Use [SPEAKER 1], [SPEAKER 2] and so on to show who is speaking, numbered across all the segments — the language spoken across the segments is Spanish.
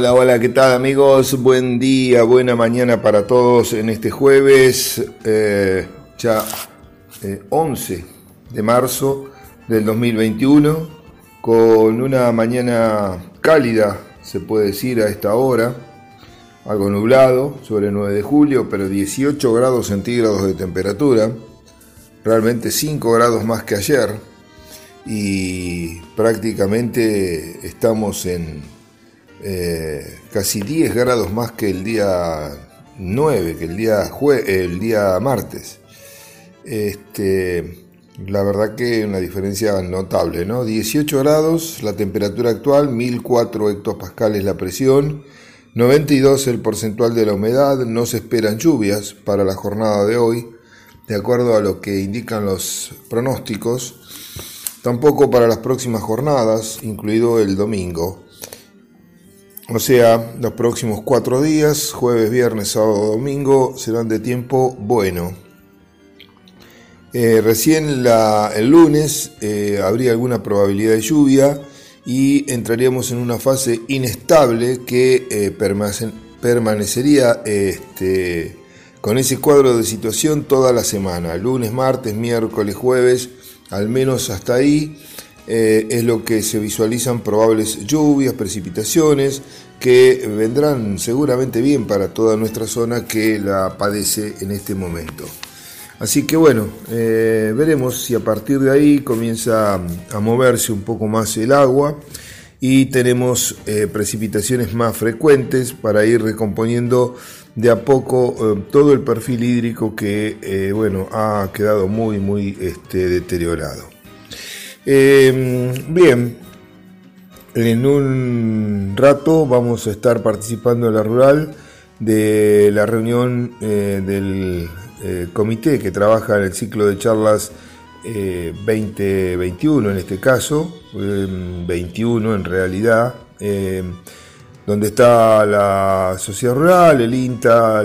[SPEAKER 1] Hola, hola, ¿qué tal amigos? Buen día, buena mañana para todos en este jueves, eh, ya 11 eh, de marzo del 2021, con una mañana cálida, se puede decir a esta hora, algo nublado sobre el 9 de julio, pero 18 grados centígrados de temperatura, realmente 5 grados más que ayer, y prácticamente estamos en eh, casi 10 grados más que el día 9, que el día, jue el día martes. Este, la verdad que una diferencia notable, ¿no? 18 grados la temperatura actual, 1004 hectopascales la presión, 92 el porcentual de la humedad, no se esperan lluvias para la jornada de hoy, de acuerdo a lo que indican los pronósticos, tampoco para las próximas jornadas, incluido el domingo. O sea, los próximos cuatro días, jueves, viernes, sábado, domingo, serán de tiempo bueno. Eh, recién el lunes eh, habría alguna probabilidad de lluvia y entraríamos en una fase inestable que eh, permanecería este, con ese cuadro de situación toda la semana, lunes, martes, miércoles, jueves, al menos hasta ahí eh, es lo que se visualizan probables lluvias, precipitaciones, que vendrán seguramente bien para toda nuestra zona que la padece en este momento. Así que bueno, eh, veremos si a partir de ahí comienza a moverse un poco más el agua y tenemos eh, precipitaciones más frecuentes para ir recomponiendo de a poco todo el perfil hídrico que bueno ha quedado muy muy este, deteriorado. Eh, bien, en un rato vamos a estar participando en la rural de la reunión eh, del eh, comité que trabaja en el ciclo de charlas 2021 en este caso, 21 en realidad, donde está la sociedad rural, el INTA,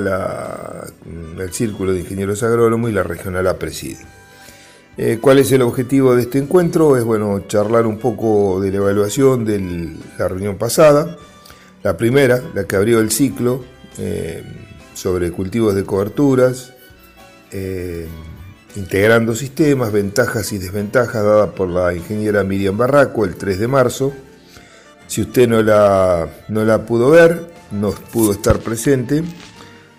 [SPEAKER 1] el Círculo de Ingenieros Agrónomos y la regional APRESID. Eh, ¿Cuál es el objetivo de este encuentro? Es bueno, charlar un poco de la evaluación de la reunión pasada, la primera, la que abrió el ciclo, eh, sobre cultivos de coberturas, eh, integrando sistemas, ventajas y desventajas dadas por la ingeniera Miriam Barraco el 3 de marzo. Si usted no la, no la pudo ver, no pudo estar presente,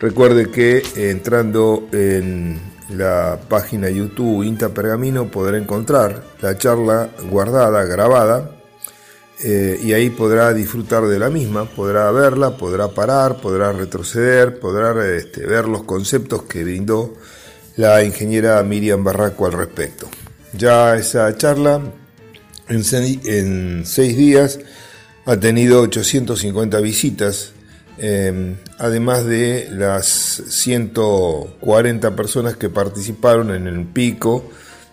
[SPEAKER 1] recuerde que entrando en la página YouTube Inta Pergamino podrá encontrar la charla guardada, grabada, eh, y ahí podrá disfrutar de la misma, podrá verla, podrá parar, podrá retroceder, podrá este, ver los conceptos que brindó la ingeniera Miriam Barraco al respecto. Ya esa charla en en seis días ha tenido 850 visitas Em, además de las 140 personas que participaron en el pico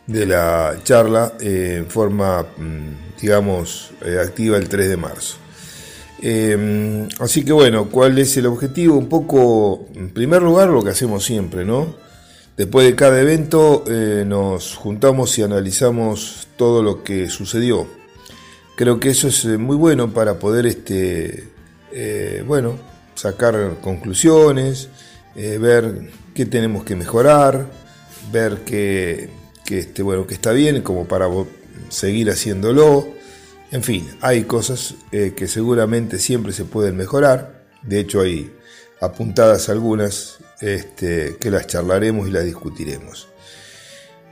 [SPEAKER 1] de la charla eh, en forma, mm, digamos, eh, activa el 3 de marzo. Em, así que bueno, ¿cuál es el objetivo? Un poco, en primer lugar, lo que hacemos siempre, ¿no? Después de cada evento eh, nos juntamos y analizamos todo lo que sucedió. Creo que eso es muy bueno para poder, este, bueno, sacar conclusiones, eh, ver qué tenemos que mejorar, ver que, este, bueno, que está bien como para seguir haciéndolo. En fin, hay cosas eh, que seguramente siempre se pueden mejorar. De hecho, hay apuntadas algunas este, que las charlaremos y las discutiremos.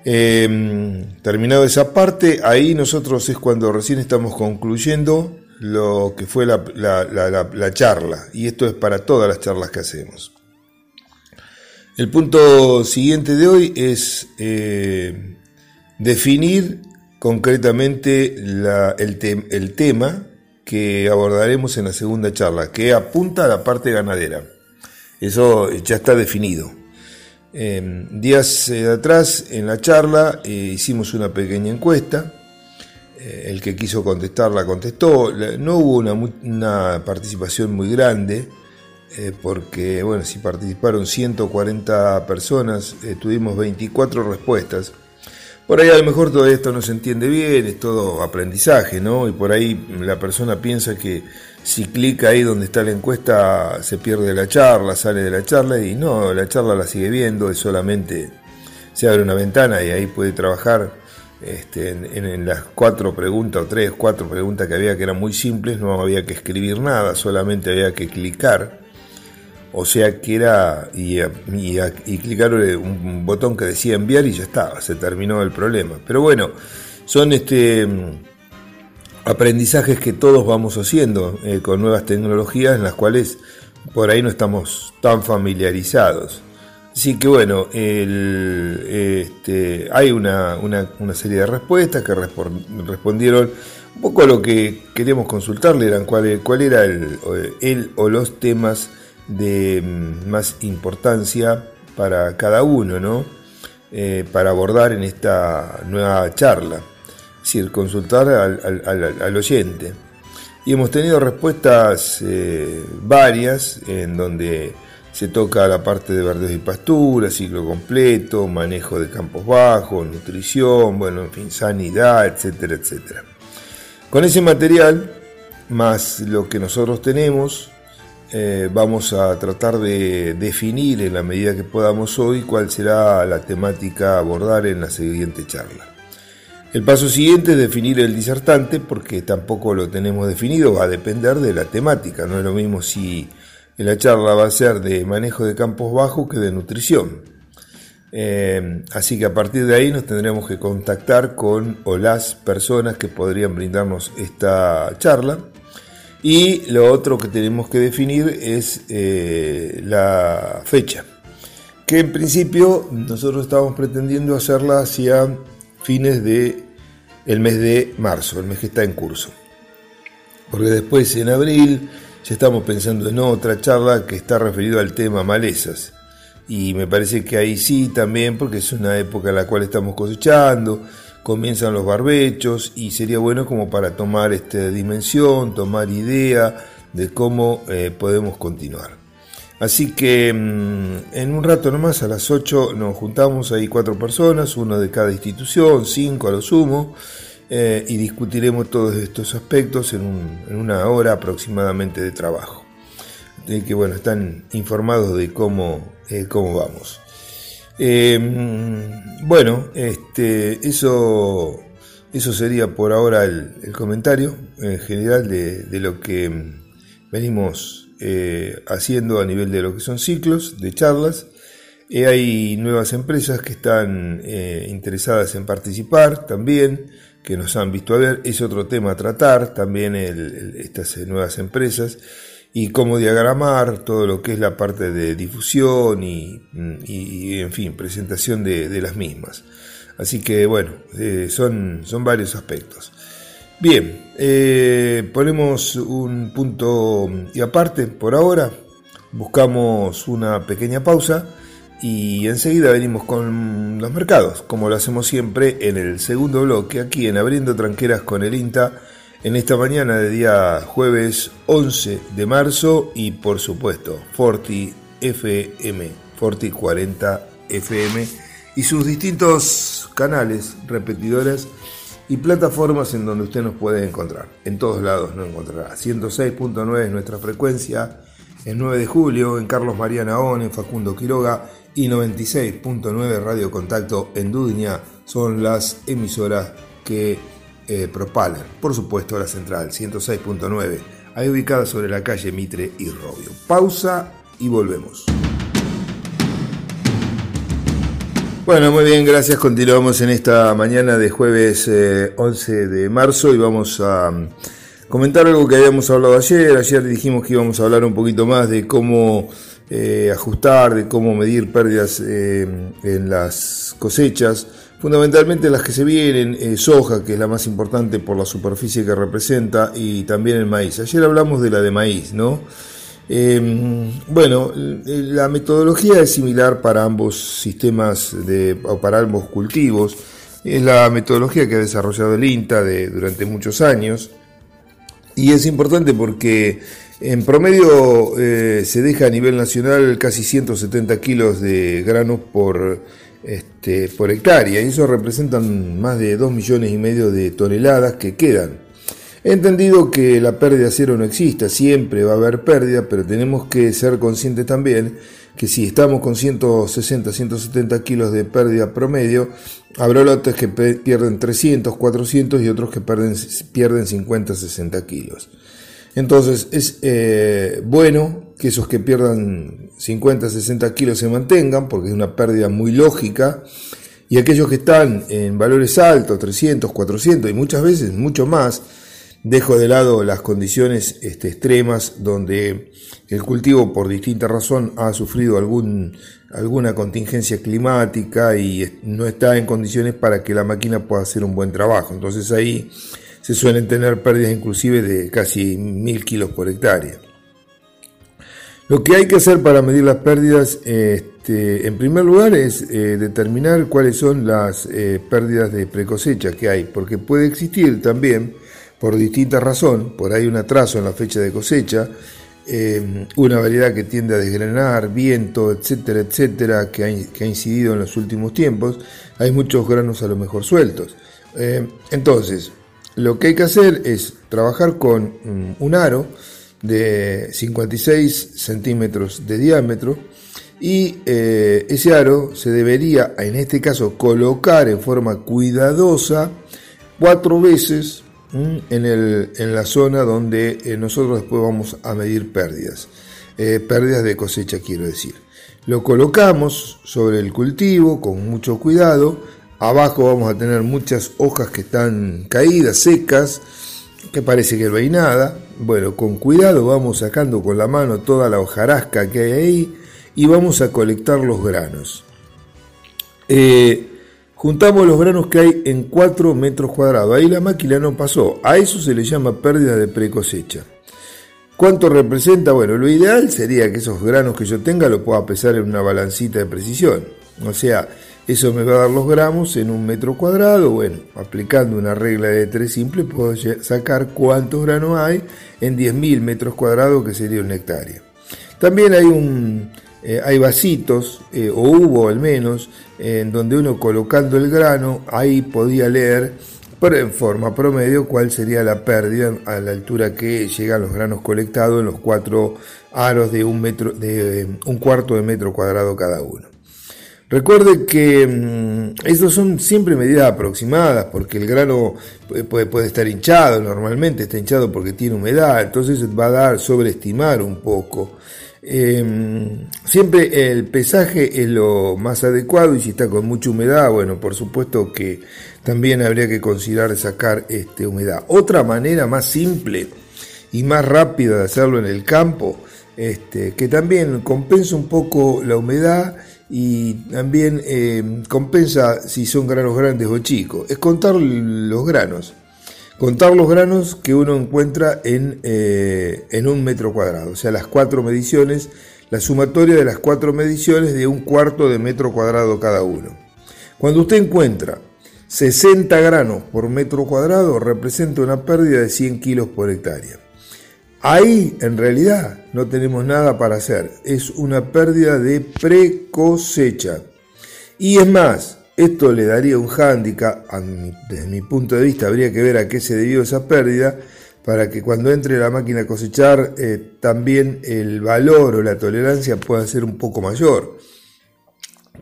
[SPEAKER 1] Em, terminado esa parte, ahí nosotros es cuando recién estamos concluyendo lo que fue la, charla, y esto es para todas las charlas que hacemos. El punto siguiente de hoy es eh, definir concretamente el, tema que abordaremos en la segunda charla, que apunta a la parte ganadera. Eso ya está definido. Eh, días eh, atrás en la charla hicimos una pequeña encuesta eh, el que quiso contestar la contestó. No hubo una, participación muy grande, eh, porque, bueno, si participaron 140 personas, eh, tuvimos 24 respuestas. Por ahí a lo mejor todo esto no se entiende bien, es todo aprendizaje, ¿no? Y por ahí la persona piensa que si clica ahí donde está la encuesta se pierde la charla, sale de la charla y no, la charla la sigue viendo, es solamente se abre una ventana y ahí puede trabajar este, en, las cuatro preguntas o tres, cuatro preguntas que había que eran muy simples, no había que escribir nada, solamente había que clicar. O sea que era, y, y, clicar un botón que decía enviar y ya estaba, se terminó el problema. Pero bueno, son este aprendizajes que todos vamos haciendo eh, con nuevas tecnologías en las cuales por ahí no estamos tan familiarizados. Así que bueno, este, hay una, serie de respuestas que respondieron un poco a lo que queríamos consultarle, eran cuál, cuál era el, el, o los temas de mm, más importancia para cada uno, ¿no? Eh, para abordar en esta nueva charla, es decir, consultar al, oyente. Y hemos tenido respuestas eh, varias en donde se toca la parte de verdes y pastura, ciclo completo, manejo de campos bajos, nutrición, bueno, en fin, sanidad, etcétera, etcétera. Con ese material, más lo que nosotros tenemos, eh, vamos a tratar de definir en la medida que podamos hoy cuál será la temática a abordar en la siguiente charla. El paso siguiente es definir el disertante porque tampoco lo tenemos definido, va a depender de la temática, no es lo mismo si la charla va a ser de manejo de campos bajos que de nutrición. Eh, así que a partir de ahí nos tendremos que contactar con o las personas que podrían brindarnos esta charla. Y lo otro que tenemos que definir es eh, la fecha, que en principio nosotros estamos pretendiendo hacerla hacia fines de el mes de marzo, el mes que está en curso. Porque después en abril ya estamos pensando en otra charla que está referido al tema malezas. Y me parece que ahí sí también, porque es una época en la cual estamos cosechando, comienzan los barbechos y sería bueno como para tomar esta dimensión, tomar idea de cómo eh, podemos continuar. Así que mm, en un rato nomás, a las 8, nos juntamos ahí cuatro personas, uno de cada institución, cinco a lo sumo, eh, y discutiremos todos estos aspectos en, una hora aproximadamente de trabajo. De que bueno, están informados de cómo, eh, cómo vamos. Em, bueno, este, eso, eso sería por ahora el, comentario en general de, lo que venimos eh, haciendo a nivel de lo que son ciclos de charlas. hay nuevas empresas que están interesadas en participar también que nos han visto a ver. Es otro tema a tratar, también estas nuevas empresas y cómo diagramar todo lo que es la parte de difusión y, en fin, presentación de, las mismas. Así que bueno, eh, son, son varios aspectos. Bien, eh, ponemos un punto y aparte por ahora, buscamos una pequeña pausa y enseguida venimos con los mercados, como lo hacemos siempre en el segundo bloque, aquí en Abriendo Tranqueras con el INTA, en esta mañana de día jueves 11 de marzo y por supuesto Forti FM, Forti 40 FM y sus distintos canales, repetidores y plataformas en donde usted nos puede encontrar. En todos lados nos encontrará. 106.9 es nuestra frecuencia, en 9 de julio, en Carlos María Naón, en Facundo Quiroga, y 96.9 Radio Contacto en Dudiña son las emisoras que eh, propalan, por supuesto, la central 106.9, ahí ubicada sobre la calle Mitre y Robio. Pausa y volvemos. Bueno, muy bien, gracias. Continuamos en esta mañana de jueves 11 eh, de marzo y vamos a comentar algo que habíamos hablado ayer. Ayer dijimos que íbamos a hablar un poquito más de cómo eh, ajustar, de cómo medir pérdidas eh, en las cosechas, fundamentalmente las que se vienen, eh, soja, que es la más importante por la superficie que representa, y también el maíz. Ayer hablamos de la de maíz, ¿no? Em, bueno, la metodología es similar para ambos sistemas de, o para ambos cultivos. Es la metodología que ha desarrollado el INTA de, durante muchos años. Y es importante porque en promedio eh, se deja a nivel nacional casi 170 kilos de granos por, este, por hectárea y eso representan más de 2 millones y medio de toneladas que quedan. He entendido que la pérdida cero no existe, siempre va a haber pérdida, pero tenemos que ser conscientes también que si estamos con 160, 170 kilos de pérdida promedio, habrá lotes que pierden 300, 400 y otros que pierden, pierden 50, 60 kilos. Entonces es eh, bueno que esos que pierdan 50, 60 kilos se mantengan, porque es una pérdida muy lógica, y aquellos que están en valores altos, 300, 400 y muchas veces mucho más, Dejo de lado las condiciones este, extremas donde el cultivo por distinta razón ha sufrido alguna contingencia climática y no está en condiciones para que la máquina pueda hacer un buen trabajo. Entonces ahí se suelen tener pérdidas inclusive de casi mil kilos por hectárea. Lo que hay que hacer para medir las pérdidas, este, en primer lugar, es eh, determinar cuáles son las eh, pérdidas de precosecha que hay, porque puede existir también por distinta razón, por ahí un atraso en la fecha de cosecha, eh, una variedad que tiende a desgranar, viento, etcétera, etcétera, que ha, incidido en los últimos tiempos, hay muchos granos a lo mejor sueltos. Eh, entonces, lo que hay que hacer es trabajar con mm, un aro de 56 centímetros de diámetro y eh, ese aro se debería, en este caso, colocar en forma cuidadosa cuatro veces en, el, en la zona donde eh, nosotros después vamos a medir pérdidas. Eh, pérdidas de cosecha quiero decir. Lo colocamos sobre el cultivo con mucho cuidado. Abajo vamos a tener muchas hojas que están caídas, secas, que parece que no hay nada. Bueno, con cuidado vamos sacando con la mano toda la hojarasca que hay ahí y vamos a colectar los granos. Eh, Juntamos los granos que hay en 4 metros cuadrados. Ahí la máquina no pasó. A eso se le llama pérdida de precosecha. ¿Cuánto representa? Bueno, lo ideal sería que esos granos que yo tenga lo pueda pesar en una balancita de precisión. O sea, eso me va a dar los gramos en un metro cuadrado. Bueno, aplicando una regla de 3 simple puedo sacar cuántos granos hay en 10.000 metros cuadrados que sería una hectárea. También hay un, eh, hay vasitos, eh, o hubo al menos, en donde uno colocando el grano, ahí podía leer pero en forma promedio cuál sería la pérdida a la altura que llegan los granos colectados en los cuatro aros de un, metro, de un cuarto de metro cuadrado cada uno. Recuerde que mm, estos son siempre medidas aproximadas, porque el grano puede, puede, estar hinchado, normalmente está hinchado porque tiene humedad, entonces va a dar sobreestimar un poco. Em, siempre el pesaje es lo más adecuado y si está con mucha humedad, bueno, por supuesto que también habría que considerar sacar este, humedad. Otra manera más simple y más rápida de hacerlo en el campo, este, que también compensa un poco la humedad y también em, compensa si son granos grandes o chicos, es contar los granos. Contar los granos que uno encuentra en, eh, en un metro cuadrado, o sea, las cuatro mediciones, la sumatoria de las cuatro mediciones de un cuarto de metro cuadrado cada uno. Cuando usted encuentra 60 granos por metro cuadrado, representa una pérdida de 100 kilos por hectárea. Ahí, en realidad, no tenemos nada para hacer. Es una pérdida de precosecha. Y es más, esto le daría un hándicap, desde mi punto de vista habría que ver a qué se debió esa pérdida, para que cuando entre la máquina a cosechar eh, también el valor o la tolerancia pueda ser un poco mayor.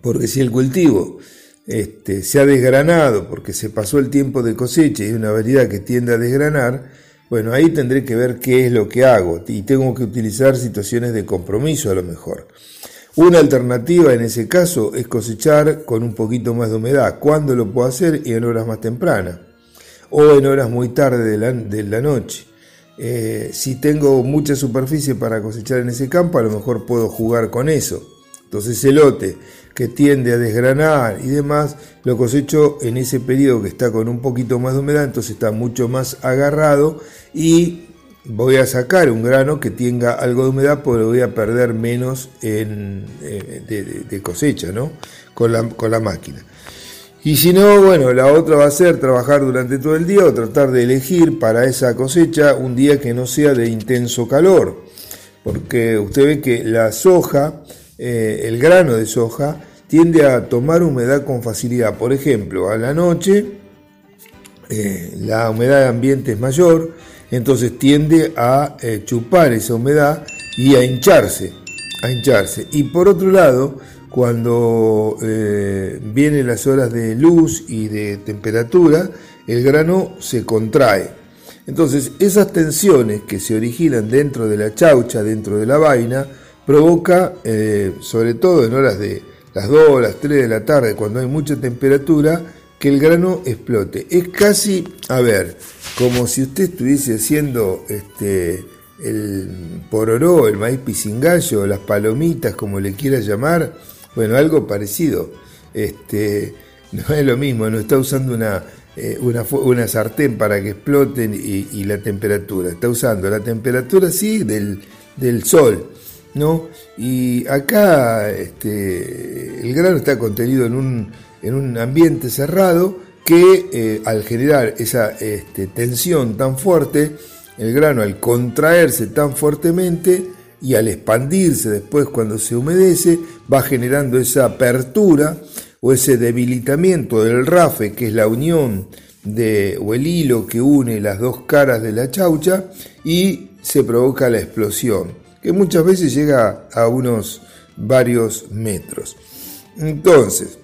[SPEAKER 1] Porque si el cultivo este, se ha desgranado porque se pasó el tiempo de cosecha y es una variedad que tiende a desgranar, bueno, ahí tendré que ver qué es lo que hago y tengo que utilizar situaciones de compromiso a lo mejor. Una alternativa en ese caso es cosechar con un poquito más de humedad. ¿Cuándo lo puedo hacer? Y en horas más tempranas o en horas muy tarde de la, noche. Eh, si tengo mucha superficie para cosechar en ese campo, a lo mejor puedo jugar con eso. Entonces el lote que tiende a desgranar y demás, lo cosecho en ese periodo que está con un poquito más de humedad, entonces está mucho más agarrado y voy a sacar un grano que tenga algo de humedad porque voy a perder menos en, eh, de, cosecha ¿no? con, la, con la máquina. Y si no, bueno, la otra va a ser trabajar durante todo el día o tratar de elegir para esa cosecha un día que no sea de intenso calor. Porque usted ve que la soja, eh, el grano de soja, tiende a tomar humedad con facilidad. Por ejemplo, a la noche eh, la humedad de ambiente es mayor, entonces tiende a eh, chupar esa humedad y a hincharse, a hincharse. Y por otro lado, cuando eh, vienen las horas de luz y de temperatura, el grano se contrae. Entonces, esas tensiones que se originan dentro de la chaucha, dentro de la vaina, provoca, eh, sobre todo en horas de las 2, las 3 de la tarde, cuando hay mucha temperatura, que el grano explote. Es casi, a ver, como si usted estuviese haciendo este, el pororó, el maíz pisingallo, las palomitas, como le quiera llamar, bueno, algo parecido. Este, no es lo mismo, no está usando una, eh, una, sartén para que exploten y, la temperatura, está usando la temperatura, sí, del, del sol. ¿no? Y acá este, el grano está contenido en un, en un ambiente cerrado que eh, al generar esa este, tensión tan fuerte, el grano al contraerse tan fuertemente y al expandirse después cuando se humedece, va generando esa apertura o ese debilitamiento del rafe, que es la unión de, o el hilo que une las dos caras de la chaucha, y se provoca la explosión, que muchas veces llega a unos varios metros. Entonces,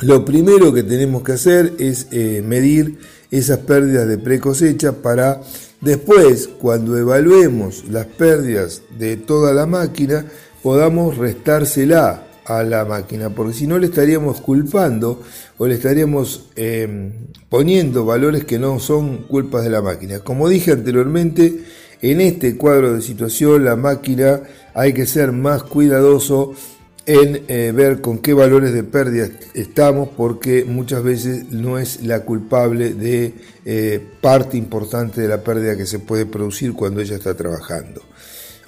[SPEAKER 1] lo primero que tenemos que hacer es eh, medir esas pérdidas de precosecha para después, cuando evaluemos las pérdidas de toda la máquina, podamos restársela a la máquina, porque si no le estaríamos culpando o le estaríamos eh, poniendo valores que no son culpas de la máquina. Como dije anteriormente, en este cuadro de situación la máquina hay que ser más cuidadoso en eh, ver con qué valores de pérdida estamos, porque muchas veces no es la culpable de eh, parte importante de la pérdida que se puede producir cuando ella está trabajando.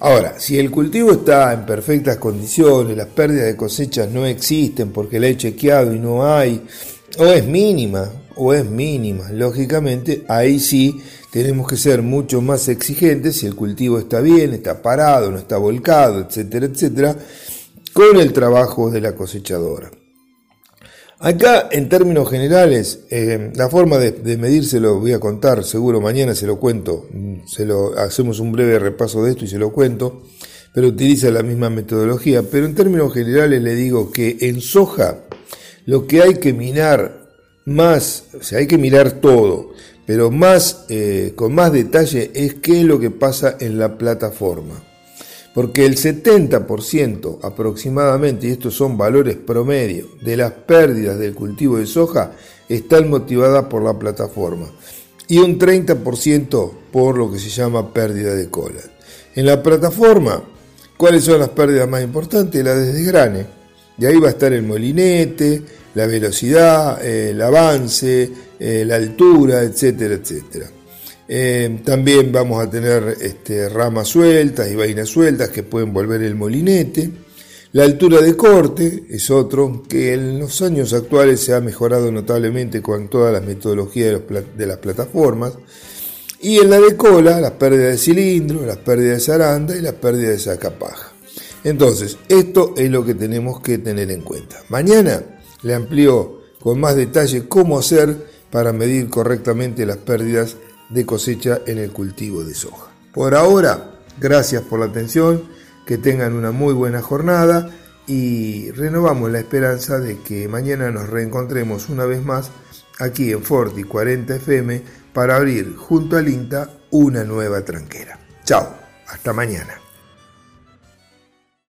[SPEAKER 1] Ahora, si el cultivo está en perfectas condiciones, las pérdidas de cosechas no existen porque la he chequeado y no hay, o es mínima, o es mínima, lógicamente ahí sí tenemos que ser mucho más exigentes si el cultivo está bien, está parado, no está volcado, etcétera, etcétera con el trabajo de la cosechadora. Acá, en términos generales, eh, la forma de, de, medirse voy a contar, seguro mañana se lo cuento, se lo, hacemos un breve repaso de esto y se lo cuento, pero utiliza la misma metodología. Pero en términos generales le digo que en soja lo que hay que mirar más, o sea, hay que mirar todo, pero más, eh, con más detalle es qué es lo que pasa en la plataforma porque el 70% aproximadamente, y estos son valores promedio, de las pérdidas del cultivo de soja están motivadas por la plataforma y un 30% por lo que se llama pérdida de cola. En la plataforma, ¿cuáles son las pérdidas más importantes? La de desgrane. De ahí va a estar el molinete, la velocidad, el avance, eh, la altura, etcétera, etcétera. Eh, también vamos a tener este, ramas sueltas y vainas sueltas que pueden volver el molinete. La altura de corte es otro que en los años actuales se ha mejorado notablemente con todas las metodologías de, las plataformas. Y en la de cola, las pérdidas de cilindro, las pérdidas de zaranda y las pérdidas de sacapaja. Entonces, esto es lo que tenemos que tener en cuenta. Mañana le amplío con más detalle cómo hacer para medir correctamente las pérdidas de cosecha en el cultivo de soja. Por ahora, gracias por la atención, que tengan una muy buena jornada y renovamos la esperanza de que mañana nos reencontremos una vez más aquí en Forti 40 FM para abrir junto al INTA una nueva tranquera. Chao, hasta mañana.